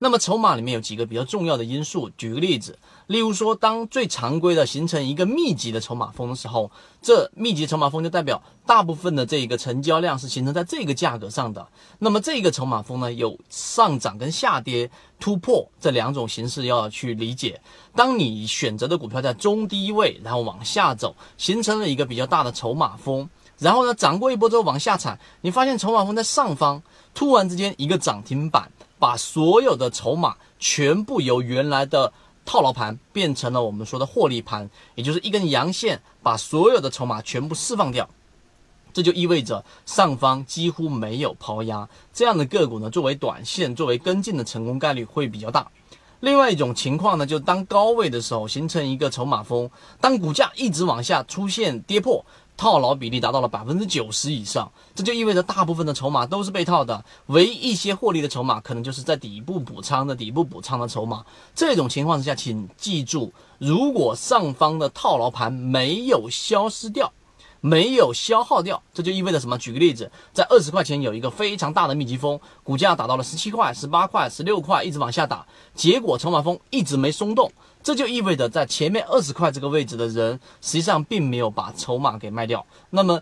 那么筹码里面有几个比较重要的因素，举个例子，例如说，当最常规的形成一个密集的筹码峰的时候，这密集筹码峰就代表大部分的这个成交量是形成在这个价格上的。那么这个筹码峰呢，有上涨跟下跌突破这两种形式要去理解。当你选择的股票在中低位，然后往下走，形成了一个比较大的筹码峰，然后呢涨过一波之后往下踩，你发现筹码峰在上方，突然之间一个涨停板。把所有的筹码全部由原来的套牢盘变成了我们说的获利盘，也就是一根阳线，把所有的筹码全部释放掉，这就意味着上方几乎没有抛压，这样的个股呢，作为短线作为跟进的成功概率会比较大。另外一种情况呢，就当高位的时候形成一个筹码峰，当股价一直往下出现跌破。套牢比例达到了百分之九十以上，这就意味着大部分的筹码都是被套的，唯一一些获利的筹码可能就是在底部补仓的底部补仓的筹码。这种情况之下，请记住，如果上方的套牢盘没有消失掉。没有消耗掉，这就意味着什么？举个例子，在二十块钱有一个非常大的密集风，股价打到了十七块、十八块、十六块，一直往下打，结果筹码峰一直没松动，这就意味着在前面二十块这个位置的人，实际上并没有把筹码给卖掉。那么。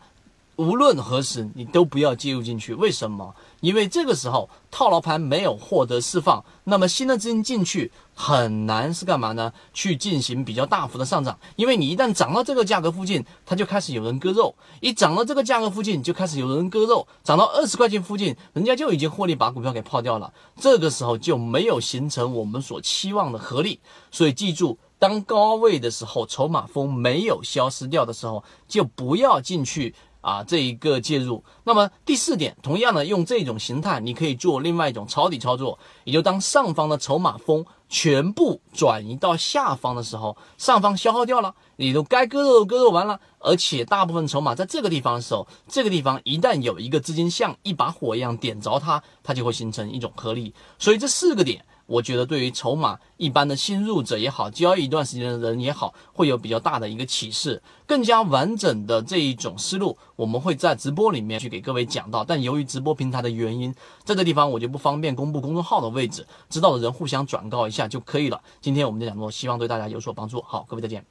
无论何时，你都不要介入进去。为什么？因为这个时候套牢盘没有获得释放，那么新的资金进去很难是干嘛呢？去进行比较大幅的上涨。因为你一旦涨到这个价格附近，它就开始有人割肉；一涨到这个价格附近，就开始有人割肉。涨到二十块钱附近，人家就已经获利把股票给抛掉了。这个时候就没有形成我们所期望的合力。所以记住，当高位的时候，筹码峰没有消失掉的时候，就不要进去。啊，这一个介入，那么第四点，同样的用这种形态，你可以做另外一种抄底操作，也就当上方的筹码峰全部转移到下方的时候，上方消耗掉了，你都该割肉割肉完了，而且大部分筹码在这个地方的时候，这个地方一旦有一个资金像一把火一样点着它，它就会形成一种合力，所以这四个点。我觉得对于筹码一般的新入者也好，交易一段时间的人也好，会有比较大的一个启示。更加完整的这一种思路，我们会在直播里面去给各位讲到。但由于直播平台的原因，在这地方我就不方便公布公众号的位置，知道的人互相转告一下下就可以了。今天我们的讲座希望对大家有所帮助。好，各位再见。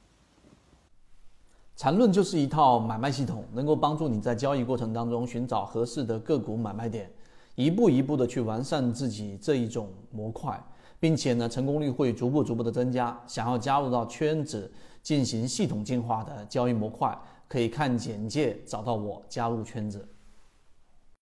缠论就是一套买卖系统，能够帮助你在交易过程当中寻找合适的个股买卖点。一步一步的去完善自己这一种模块，并且呢，成功率会逐步逐步的增加。想要加入到圈子进行系统进化的交易模块，可以看简介找到我加入圈子。